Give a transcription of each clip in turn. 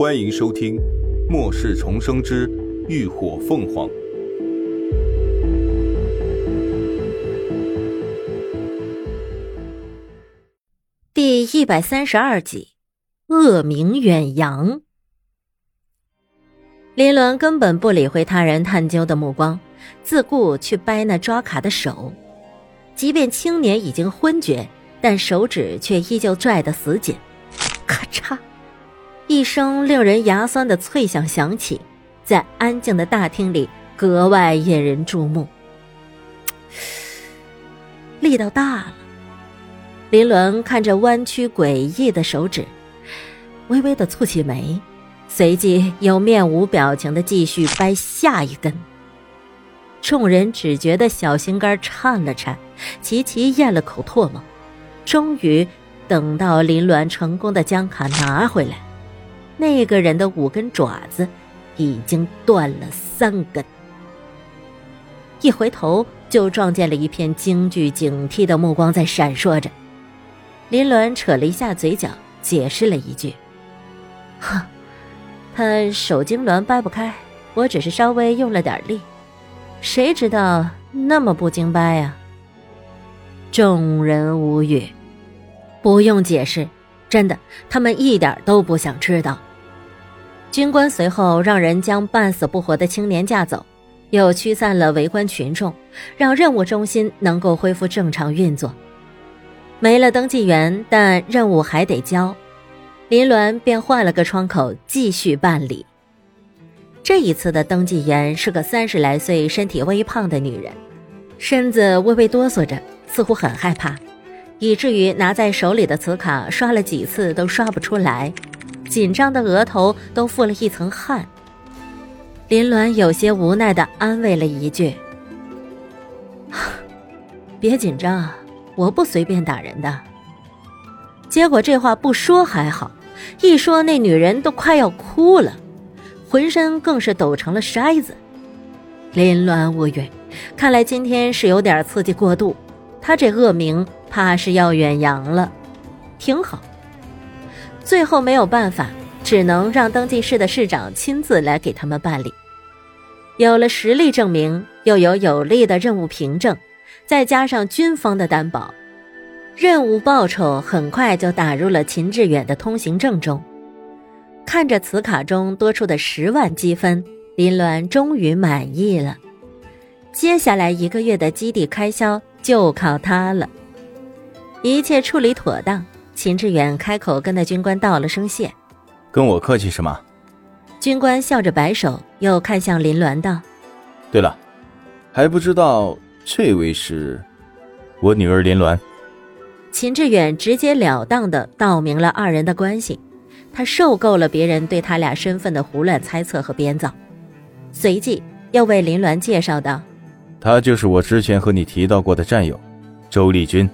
欢迎收听《末世重生之浴火凤凰》第一百三十二集《恶名远扬》。林伦根本不理会他人探究的目光，自顾去掰那抓卡的手。即便青年已经昏厥，但手指却依旧拽得死紧。咔嚓，一声令人牙酸的脆响响起，在安静的大厅里格外引人注目。力道大了。林伦看着弯曲诡异的手指，微微的蹙起眉。随即又面无表情的继续掰下一根。众人只觉得小心肝颤了颤，齐齐咽了口唾沫。终于等到林鸾成功的将卡拿回来，那个人的五根爪子已经断了三根。一回头就撞见了一片惊惧警惕的目光在闪烁着。林鸾扯了一下嘴角，解释了一句：“哼。”他手痉挛掰不开，我只是稍微用了点力，谁知道那么不经掰呀？众人无语，不用解释，真的，他们一点都不想知道。军官随后让人将半死不活的青年架走，又驱散了围观群众，让任务中心能够恢复正常运作。没了登记员，但任务还得交。林鸾便换了个窗口继续办理。这一次的登记员是个三十来岁、身体微胖的女人，身子微微哆嗦着，似乎很害怕，以至于拿在手里的磁卡刷了几次都刷不出来，紧张的额头都覆了一层汗。林鸾有些无奈的安慰了一句：“别紧张，我不随便打人的。”结果这话不说还好。一说，那女人都快要哭了，浑身更是抖成了筛子。林鸾无语，看来今天是有点刺激过度，他这恶名怕是要远扬了。挺好。最后没有办法，只能让登记室的市长亲自来给他们办理。有了实力证明，又有有力的任务凭证，再加上军方的担保。任务报酬很快就打入了秦志远的通行证中。看着磁卡中多出的十万积分，林鸾终于满意了。接下来一个月的基地开销就靠他了。一切处理妥当，秦志远开口跟那军官道了声谢：“跟我客气什么？”军官笑着摆手，又看向林鸾道：“对了，还不知道这位是，我女儿林鸾。”秦志远直截了当的道明了二人的关系，他受够了别人对他俩身份的胡乱猜测和编造，随即又为林鸾介绍道：“他就是我之前和你提到过的战友，周丽君。”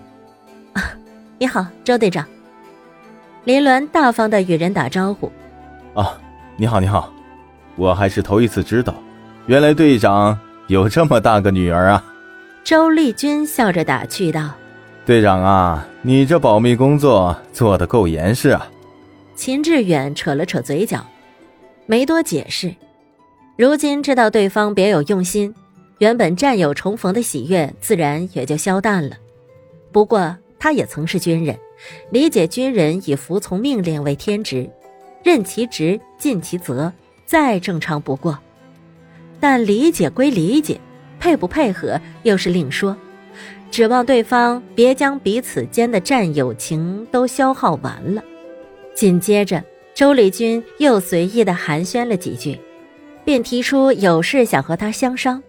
啊，你好，周队长。林鸾大方的与人打招呼：“啊，你好，你好，我还是头一次知道，原来队长有这么大个女儿啊。”周丽君笑着打趣道。队长啊，你这保密工作做得够严实啊！秦志远扯了扯嘴角，没多解释。如今知道对方别有用心，原本战友重逢的喜悦自然也就消淡了。不过他也曾是军人，理解军人以服从命令为天职，任其职尽其责，再正常不过。但理解归理解，配不配合又是另说。指望对方别将彼此间的战友情都消耗完了。紧接着，周丽君又随意的寒暄了几句，便提出有事想和他相商。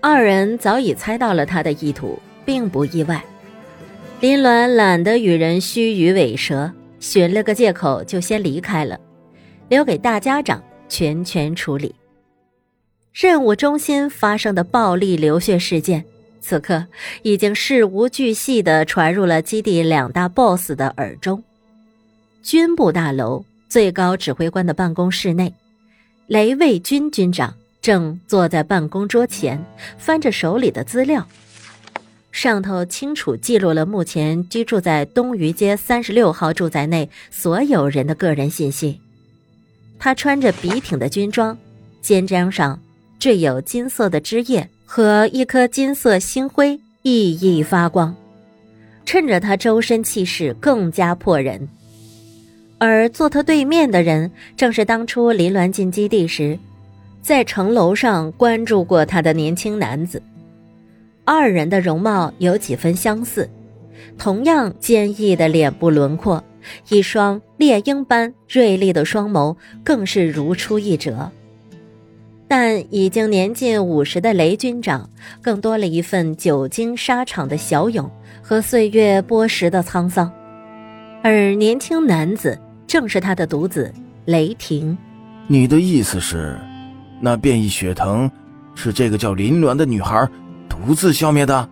二人早已猜到了他的意图，并不意外。林鸾懒得与人虚与委蛇，寻了个借口就先离开了，留给大家长全权处理。任务中心发生的暴力流血事件。此刻已经事无巨细地传入了基地两大 BOSS 的耳中。军部大楼最高指挥官的办公室内，雷卫军军长正坐在办公桌前，翻着手里的资料，上头清楚记录了目前居住在东隅街三十六号住宅内所有人的个人信息。他穿着笔挺的军装，肩章上缀有金色的枝叶和一颗金色星辉，熠熠发光，衬着他周身气势更加迫人。而坐他对面的人，正是当初林鸾进基地时，在城楼上关注过他的年轻男子。二人的容貌有几分相似，同样坚毅的脸部轮廓，一双猎鹰般锐利的双眸更是如出一辙。但已经年近五十的雷军长，更多了一份久经沙场的骁勇和岁月剥蚀的沧桑，而年轻男子正是他的独子雷霆。你的意思是，那变异血藤是这个叫林鸾的女孩？独自消灭的，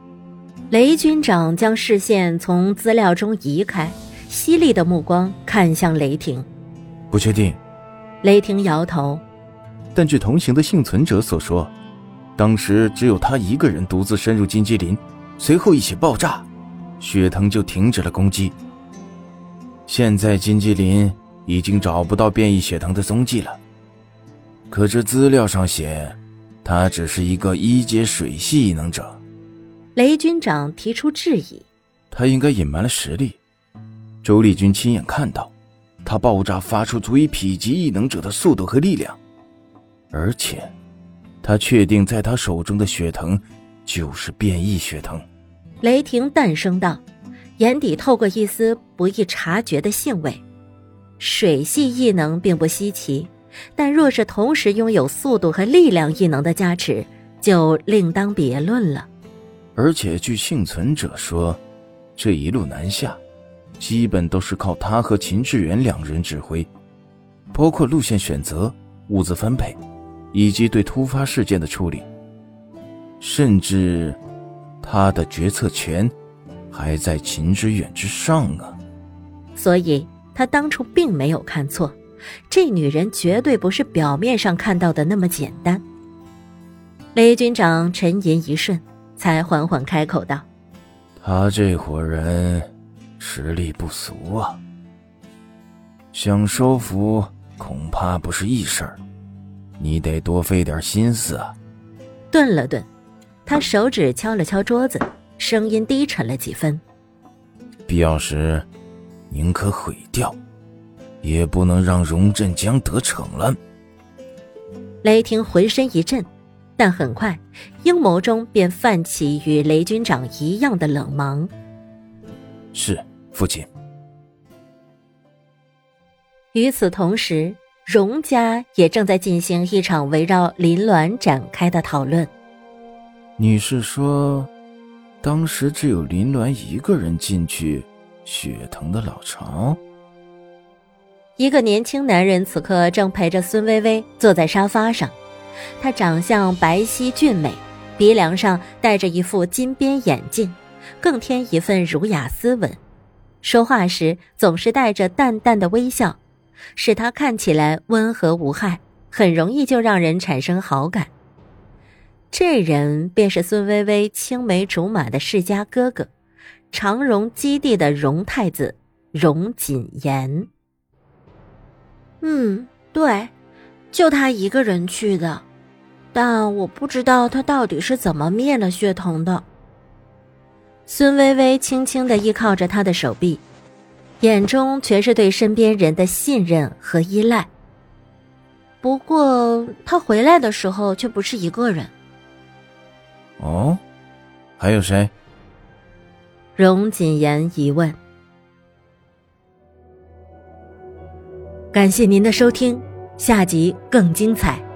雷军长将视线从资料中移开，犀利的目光看向雷霆。不确定。雷霆摇头。但据同行的幸存者所说，当时只有他一个人独自深入金鸡林，随后一起爆炸，血藤就停止了攻击。现在金鸡林已经找不到变异血藤的踪迹了，可这资料上写。他只是一个一阶水系异能者，雷军长提出质疑。他应该隐瞒了实力。周丽君亲眼看到，他爆炸发出足以匹及异能者的速度和力量，而且，他确定在他手中的血藤，就是变异血藤。雷霆淡声道，眼底透过一丝不易察觉的兴味。水系异能并不稀奇。但若是同时拥有速度和力量异能的加持，就另当别论了。而且据幸存者说，这一路南下，基本都是靠他和秦志远两人指挥，包括路线选择、物资分配，以及对突发事件的处理。甚至，他的决策权还在秦志远之上啊。所以他当初并没有看错。这女人绝对不是表面上看到的那么简单。雷军长沉吟一瞬，才缓缓开口道：“他这伙人实力不俗啊，想收服恐怕不是易事儿，你得多费点心思啊。”顿了顿，他手指敲了敲桌子，声音低沉了几分：“必要时，宁可毁掉。”也不能让荣振江得逞了。雷霆浑身一震，但很快，阴谋中便泛起与雷军长一样的冷芒。是父亲。与此同时，荣家也正在进行一场围绕林鸾展开的讨论。你是说，当时只有林鸾一个人进去血藤的老巢？一个年轻男人此刻正陪着孙薇薇坐在沙发上，他长相白皙俊美，鼻梁上戴着一副金边眼镜，更添一份儒雅斯文。说话时总是带着淡淡的微笑，使他看起来温和无害，很容易就让人产生好感。这人便是孙薇薇青梅竹马的世家哥哥，长荣基地的荣太子荣锦言。嗯，对，就他一个人去的，但我不知道他到底是怎么灭了血藤的。孙微微轻轻的依靠着他的手臂，眼中全是对身边人的信任和依赖。不过他回来的时候却不是一个人。哦，还有谁？荣谨言疑问。感谢您的收听，下集更精彩。